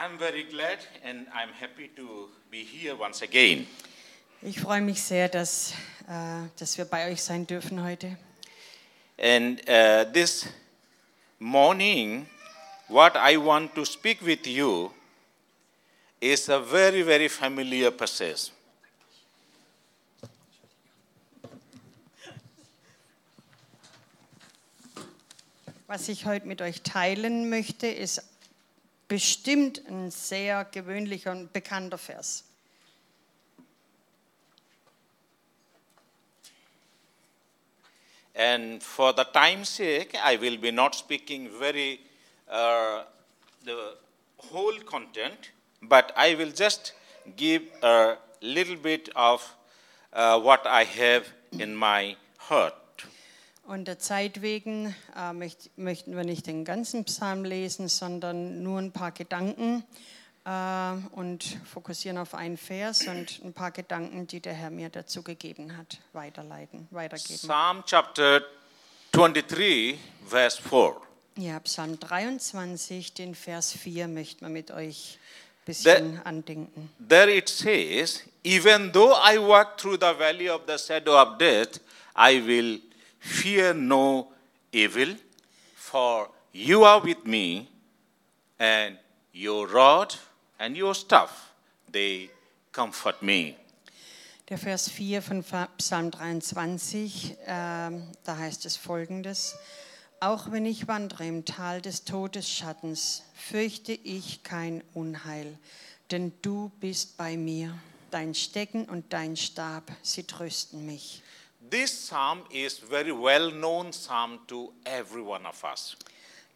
I'm very glad and I'm happy to be here once again. Ich freue mich sehr, dass, äh, dass wir bei euch sein dürfen heute. And uh, this morning, what I want to speak with you is a very, very familiar passage. Was ich heute mit euch teilen möchte, ist bestimmt ein sehr gewöhnlicher und bekannter Vers. And for the time's sake, I will be not speaking very uh, the whole content, but I will just give a little bit of uh, what I have in my heart. Und der Zeit wegen äh, möcht, möchten wir nicht den ganzen Psalm lesen, sondern nur ein paar Gedanken äh, und fokussieren auf einen Vers und ein paar Gedanken, die der Herr mir dazu gegeben hat, weiterleiten, weitergeben. Psalm chapter 23, verse 4. Ja, Psalm 23, den Vers 4 möchten wir mit euch ein bisschen andenken. There it says, Even though I walk through the valley of the shadow of death, I will fear no evil, for you are with me, and your rod and your staff, they comfort me. Der Vers 4 von Psalm 23, ähm, da heißt es folgendes. Auch wenn ich wandere im Tal des Todesschattens, fürchte ich kein Unheil, denn du bist bei mir. Dein Stecken und dein Stab, sie trösten mich. This psalm is very well known psalm to every one of us.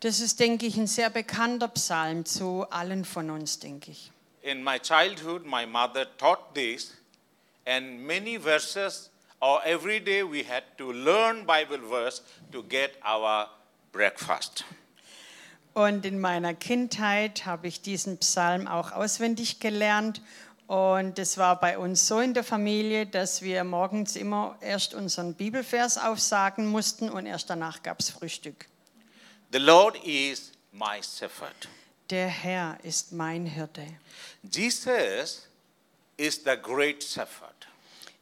Das ist, denke ich, ein sehr bekannter Psalm zu allen von uns, denke ich. In my childhood, my mother taught this, and many verses, or every day we had to learn Bible verse to get our breakfast. Und in meiner Kindheit habe ich diesen Psalm auch auswendig gelernt. Und es war bei uns so in der Familie, dass wir morgens immer erst unseren Bibelvers aufsagen mussten und erst danach gab es Frühstück. The Lord is my shepherd. Der Herr ist mein Hirte. Jesus is the great shepherd.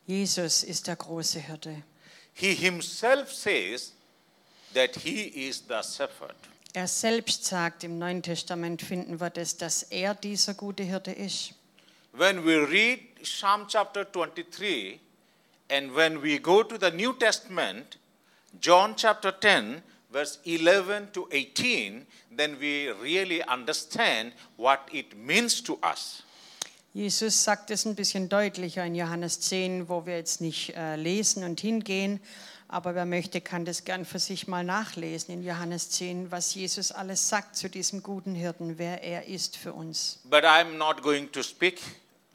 Jesus ist der große Hirte. He himself says that he is the shepherd. Er selbst sagt, im Neuen Testament finden wir das, dass er dieser gute Hirte ist. When we read Psalm chapter 23 and when we go to the New Testament, John chapter 10, verse 11 to 18, then we really understand what it means to us. Jesus sagt es ein bisschen deutlicher in Johannes 10, wo wir jetzt nicht äh, lesen und hingehen, aber wer möchte, kann das gern für sich mal nachlesen in Johannes 10, was Jesus alles sagt zu diesem guten Hirten, wer er ist für uns. But I'm not going to speak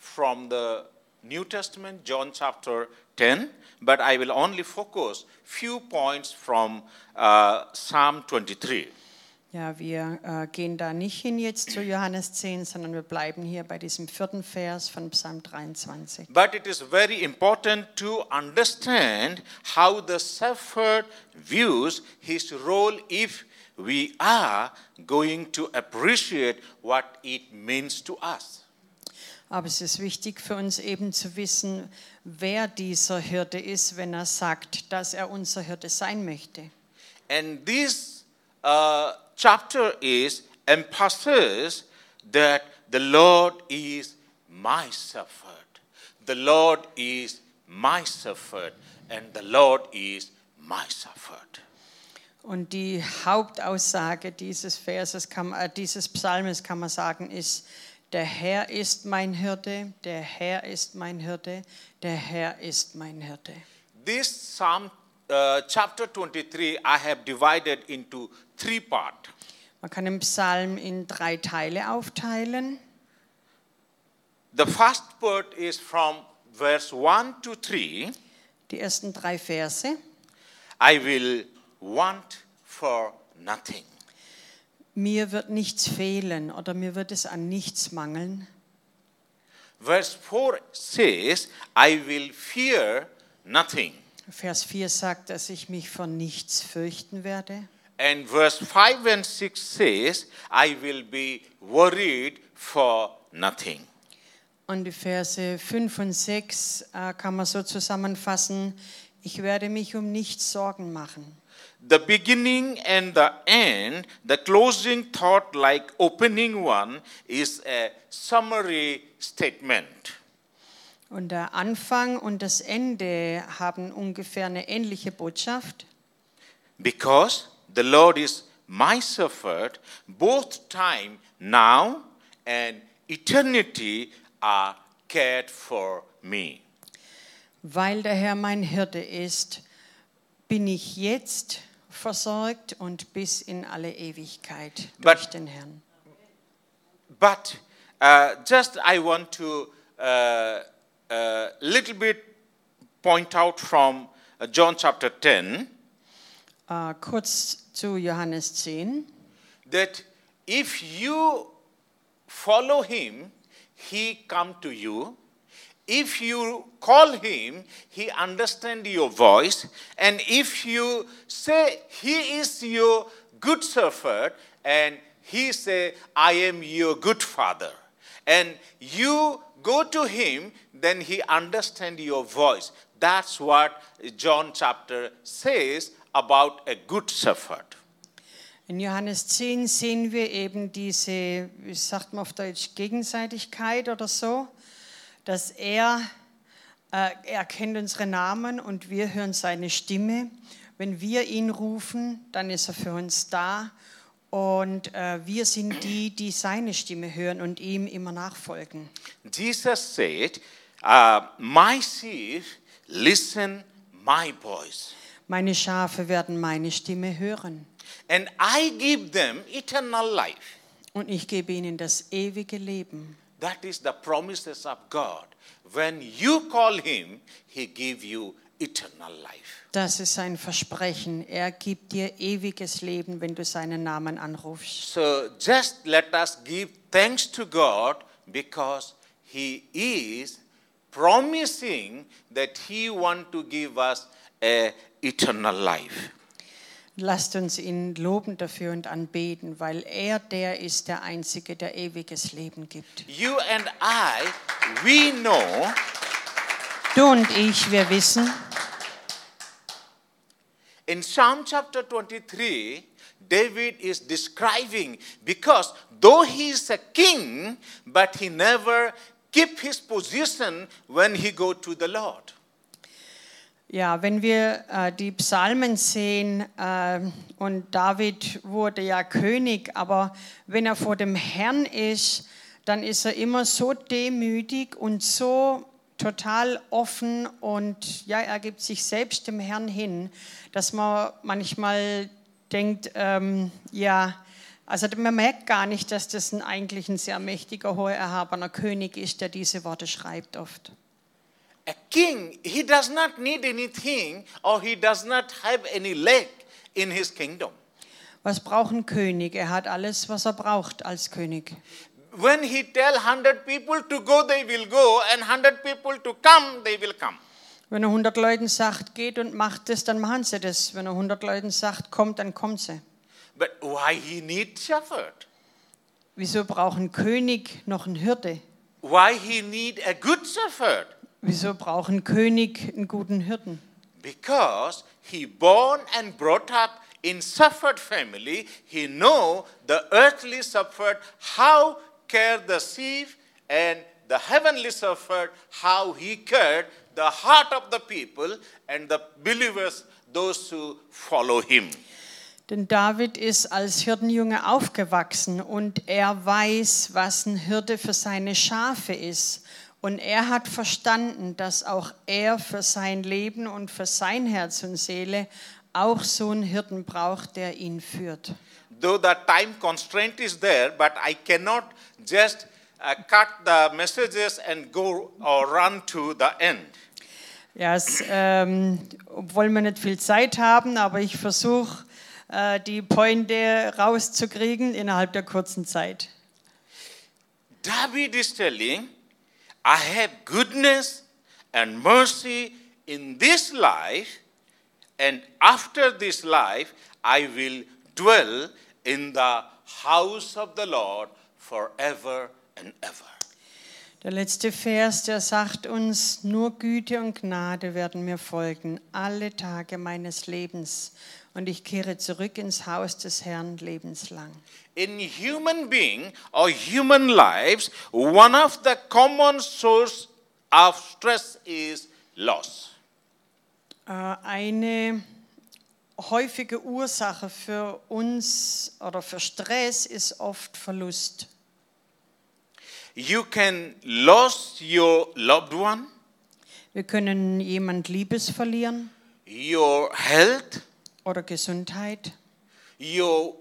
from the New Testament, John chapter 10, but I will only focus few points from uh, Psalm 23. Ja, wir äh, gehen da nicht hin jetzt zu Johannes 10, sondern wir bleiben hier bei diesem vierten Vers von Psalm 23. But it is very important to understand how the shepherd views his role if we are going to appreciate what it means to us. Aber es ist wichtig für uns eben zu wissen, wer dieser Hirte ist, wenn er sagt, dass er unser Hirte sein möchte. And this uh, chapter is emphasis that the Lord is my shepherd. The Lord is my shepherd, and the Lord is my shepherd. Und die Hauptaussage dieses Verses, kann, äh, dieses Psalmes kann man sagen, ist, der Herr ist mein Hirte, der Herr ist mein Hirte, der Herr ist mein Hirte. This Psalm uh, chapter 23 I have divided into three parts. Man kann den Psalm in drei Teile aufteilen. The first part is from verse 1 to 3. Die ersten drei Verse. I will want for nothing. Mir wird nichts fehlen oder mir wird es an nichts mangeln. Verse 4 says, I will fear nothing. Vers 4 sagt, dass ich mich vor nichts fürchten werde. And verse 5 and 6 says, I will be worried for nothing. Und die Verse 5 und 6 äh, kann man so zusammenfassen, ich werde mich um nichts Sorgen machen. The beginning and the end, the closing thought, like opening one, is a summary statement. Und der Anfang und das Ende haben ungefähr eine ähnliche Botschaft. Because the Lord is my shepherd, both time now and eternity are cared for me. Weil der Herr mein Hirte ist, bin ich jetzt versorgt und bis in alle Ewigkeit durch But- den Herrn. But uh, just I want to uh, uh, little bit point out from uh, John chapter 10 Äh, kurz zu Johannes 10. that if you follow him, he come to you. If you call him, he understand your voice. And if you say he is your good shepherd, and he say, I am your good father. And you go to him, then he understand your voice. That's what John chapter says about a good shepherd. In Johannes 10 sehen wir eben diese, wie sagt man auf Deutsch, Gegenseitigkeit oder so, dass er, äh, er kennt unsere Namen und wir hören seine Stimme. Wenn wir ihn rufen, dann ist er für uns da und äh, wir sind die, die seine Stimme hören und ihm immer nachfolgen. Jesus said, uh, My sheep listen my voice, Meine Schafe werden meine Stimme hören and I give them eternal life. und ich gebe ihnen das ewige Leben. That is the promises of God. When you call him, he give you eternal life. Das ist sein Versprechen. Er gibt dir ewiges Leben, wenn du seinen Namen anrufst. So just let us give thanks to God because he is promising that he want to give us a eternal life. Lasst uns ihn loben dafür und anbeten, weil er der ist, der Einzige, der ewiges Leben gibt. You and I, we know Du und ich, wir wissen, In Psalm chapter 23, David is describing because though he is a king, but he never keep his position when he go to the Lord. Ja, wenn wir äh, die Psalmen sehen, äh, und David wurde ja König, aber wenn er vor dem Herrn ist, dann ist er immer so demütig und so total offen und ja, er gibt sich selbst dem Herrn hin, dass man manchmal denkt, ähm, ja, also man merkt gar nicht, dass das ein eigentlich ein sehr mächtiger, hoher, erhabener König ist, der diese Worte schreibt oft. A king, he does not need anything or he does not have any leg in his kingdom. Was braucht ein König? Er hat alles, was er braucht als König. When he tell 100 people to go, they will go, and 100 people to come, they will come. Wenn er 100 Leuten sagt, geht und macht es, dann machen sie das. Wenn er 100 Leuten sagt, kommt, dann kommt sie. But why he need shepherd? Wieso braucht ein König noch einen Hirte? Why he need a good shepherd? Wieso braucht ein König einen guten Hirten? Because he born and brought up in shepherd family, he know the earthly shepherd how care the sheep and the heavenly shepherd how he cared the heart of the people and the believers, those who follow him. Denn David ist als Hirtenjunge aufgewachsen und er weiß, was ein Hirte für seine Schafe ist. Und er hat verstanden, dass auch er für sein Leben und für sein Herz und Seele auch so einen Hirten braucht, der ihn führt. Though the time constraint is there, but I cannot just uh, cut the messages and go or run to the end. Ja, es, ähm, obwohl wir nicht viel Zeit haben, aber ich versuche, äh, die Pointe rauszukriegen innerhalb der kurzen Zeit. David is telling, I have goodness and mercy in this life, and after this life, I will dwell in the house of the Lord forever and ever. Der letzte Vers, der sagt uns, nur Güte und Gnade werden mir folgen, alle Tage meines Lebens. Und ich kehre zurück ins Haus des Herrn lebenslang. In human being or human lives, one of the common source of stress is loss. Äh, Eine häufige Ursache für uns oder für Stress ist oft Verlust. You can lose your loved one, Wir können jemand Liebes verlieren. Your health, oder Gesundheit. Your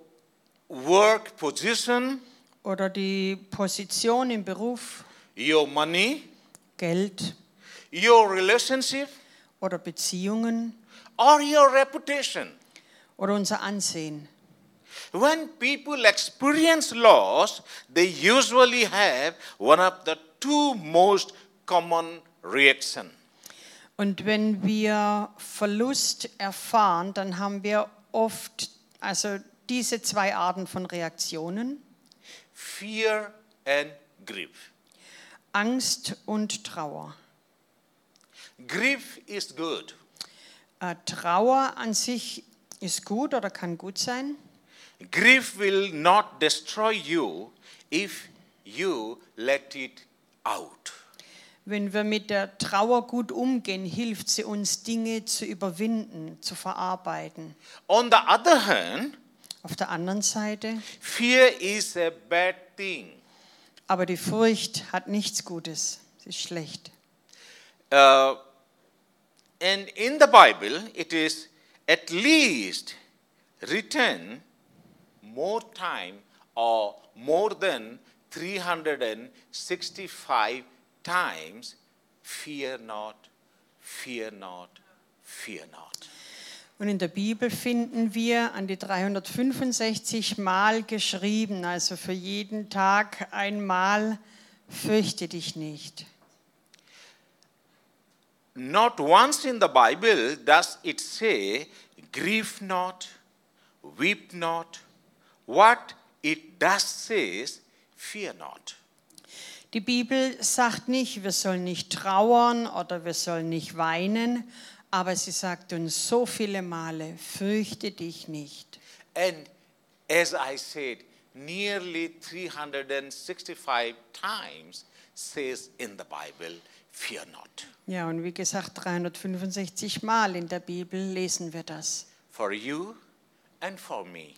work position, oder die Position im Beruf, your money, Geld. Your relationship, oder Beziehungen. Or your reputation. oder unser Ansehen. When people experience loss, they usually have one of the two most common reaction. Und wenn wir Verlust erfahren, dann haben wir oft also diese zwei Arten von Reaktionen, Fear and grief. Angst und Trauer. Grief is good. Äh, Trauer an sich ist gut oder kann gut sein. Grief will not destroy you if you let it out. Wenn wir mit der Trauer gut umgehen, hilft sie uns, Dinge zu überwinden, zu verarbeiten. On the other hand, Auf der anderen Seite, fear is a bad thing. aber die Furcht hat nichts Gutes. Sie ist schlecht. Uh, and in the Bible, it is at least written more time or more than 365 times fear not, fear not, fear not. Und in der Bibel finden wir an die 365 Mal geschrieben, also für jeden Tag einmal, fürchte dich nicht. Not once in the Bible does it say, grieve not, weep not. What it does says, fear not. Die Bibel sagt nicht, wir sollen nicht trauern oder wir sollen nicht weinen, aber sie sagt uns so viele Male, fürchte dich nicht. And as I said, nearly 365 times says in the Bible, fear not. Ja, und wie gesagt, 365 Mal in der Bibel lesen wir das. For you and for me.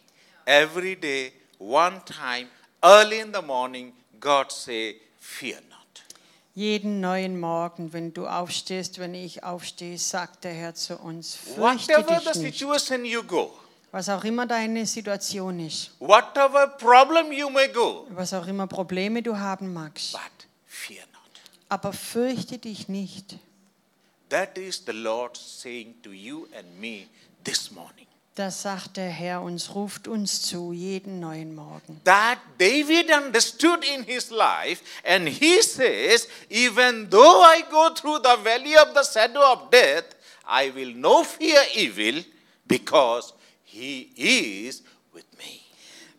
Every day, one time, early in the morning, God say, fear not. Jeden neuen Morgen, wenn du aufstehst, wenn ich aufstehe, sagt der Herr zu uns, fürchte Whatever the dich nicht. situation you go, Was auch immer deine Situation ist, whatever problem you may go, was auch immer Probleme du haben magst, but fear not. aber fürchte dich nicht. That is the Lord saying to you and me this morning. Das sagt der Herr uns, ruft uns zu, jeden neuen Morgen. That David understood in his life, and he says, Even though I go through the valley of the shadow of death, I will no fear evil because he is with me.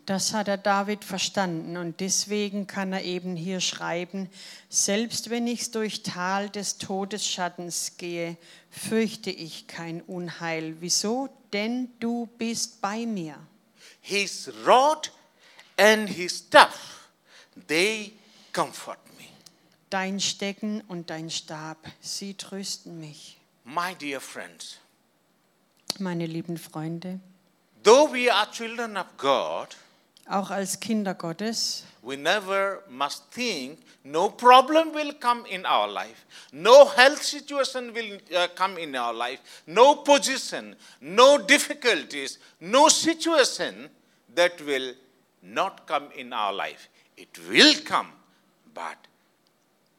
Das hat der David verstanden und deswegen kann er eben hier schreiben, selbst wenn ich durch Tal des Todesschattens gehe, fürchte ich kein Unheil. Wieso? Denn du bist bei mir. His rod and his staff, they comfort me. Dein Stecken und dein Stab, sie trösten mich. My dear friends, Meine lieben Freunde, though we are children of God, auch als Kinder Gottes. We never must think no problem will come in our life. No health situation will uh, come in our life. No position no difficulties no situation that will not come in our life. It will come but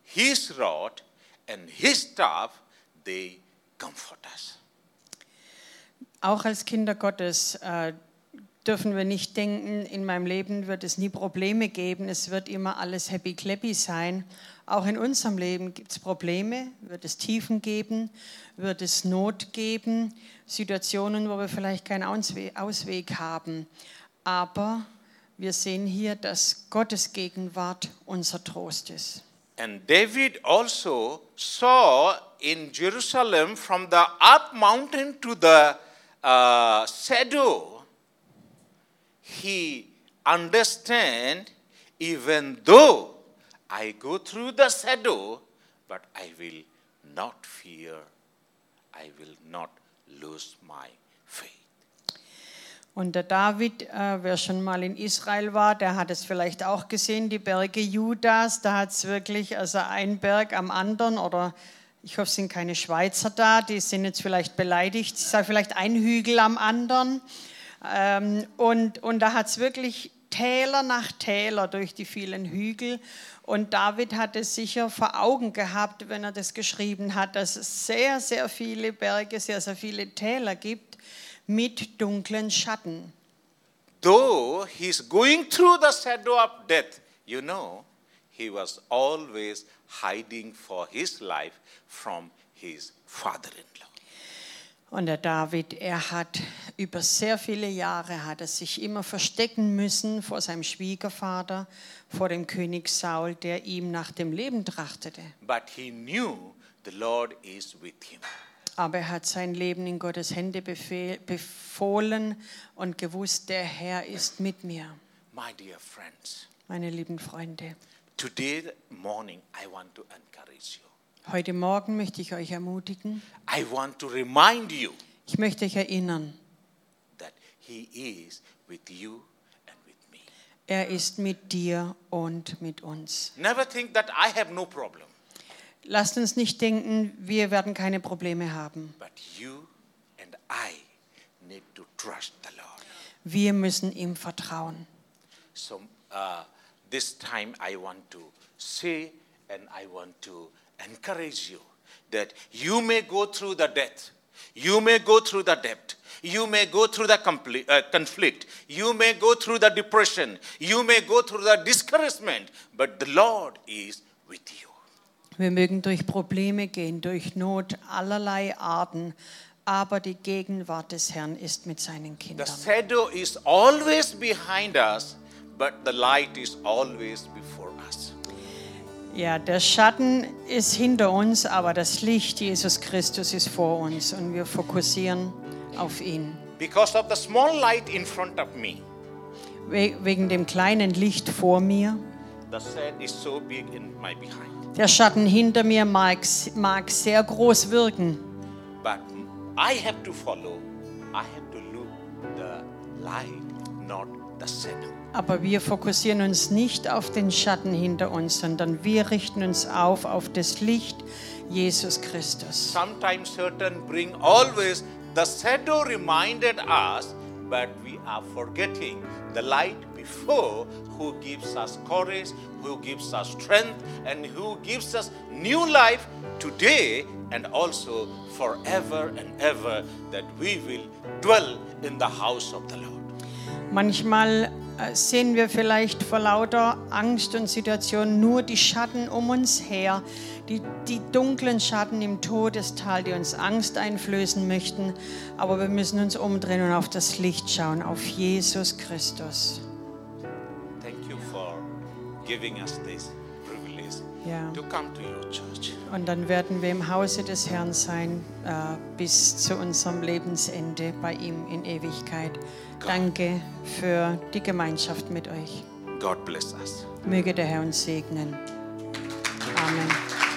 his rod and his staff they comfort us. Auch als Kinder Gottes äh, dürfen wir nicht denken, in meinem Leben wird es nie Probleme geben, es wird immer alles happy clappy sein. Auch in unserem Leben gibt es Probleme, wird es Tiefen geben, wird es Not geben, Situationen, wo wir vielleicht keinen Ausweg haben. Aber wir sehen hier, dass Gottes Gegenwart unser Trost ist. And David also saw in Jerusalem from the up mountain to the uh, shadow, he understand even though I go through the shadow, but I will not fear, I will not lose my faith. Und der David, äh, wer schon mal in Israel war, der hat es vielleicht auch gesehen, die Berge Judas, da hat es wirklich, also ein Berg am anderen oder ich hoffe, es sind keine Schweizer da, die sind jetzt vielleicht beleidigt, ich sage vielleicht ein Hügel am anderen. Ähm, und, und da hat es wirklich Täler nach Täler durch die vielen Hügel. Und David hat es sicher vor Augen gehabt, wenn er das geschrieben hat, dass es sehr, sehr viele Berge, sehr, sehr viele Täler gibt mit dunklen Schatten. Though he's going through the shadow of death, you know, he was always hiding for his life from his father-in-law. Und der David, er hat über sehr viele Jahre hat er sich immer verstecken müssen vor seinem Schwiegervater, vor dem König Saul, der ihm nach dem Leben trachtete. But he knew the Lord is with him. Aber er hat sein Leben in Gottes Hände befehl, befohlen und gewusst, der Herr ist mit mir. My dear friends, Meine lieben Freunde, today morning I want to encourage you. heute Morgen möchte ich euch ermutigen, I want to remind you ich möchte euch erinnern, he is with you and with me. er ist mit dir und mit uns. Never think that I have no problem, Lasst uns nicht denken, wir werden keine Probleme haben. but you and I need to trust the Lord. Wir müssen ihm vertrauen. So uh, this time I want to say and I want to encourage you that you may go through the death, you may go through the depth, you may go through the uh, conflict, you may go through the depression, you may go through the discouragement, but the Lord is with you. Wir mögen durch Probleme gehen, durch Not allerlei Arten, aber die Gegenwart des Herrn ist mit seinen The Kindern. shadow is always behind us, but the light is always before us. Ja, der Schatten ist hinter uns, aber das Licht Jesus Christus ist vor uns und wir fokussieren auf ihn. Because of the small light in front of me, We wegen dem kleinen Licht vor mir. the shadow is so big in my behind. Der Schatten hinter mir mag, mag sehr groß wirken, But I have to follow, I have to look the light, not the shadow. aber wir fokussieren uns nicht auf den Schatten hinter uns, sondern wir richten uns auf auf das Licht Jesus Christus. Sometimes certain bring always the shadow reminded us, but we are forgetting the light before who gives us courage, who gives us strength, and who gives us new life today and also forever and ever that we will dwell in the house of the Lord. Manchmal äh, sehen wir vielleicht vor lauter Angst und Situation nur die Schatten um uns her, die, die dunklen Schatten im Todestal, die uns Angst einflößen möchten. Aber wir müssen uns umdrehen und auf das Licht schauen, auf Jesus Christus. Thank you for giving us this Ja. to come to your church. Und dann werden wir im Hause des Herrn sein äh, bis zu unserem Lebensende bei ihm in Ewigkeit. Danke für die Gemeinschaft mit euch. God bless us. Möge der Herr uns segnen. Amen.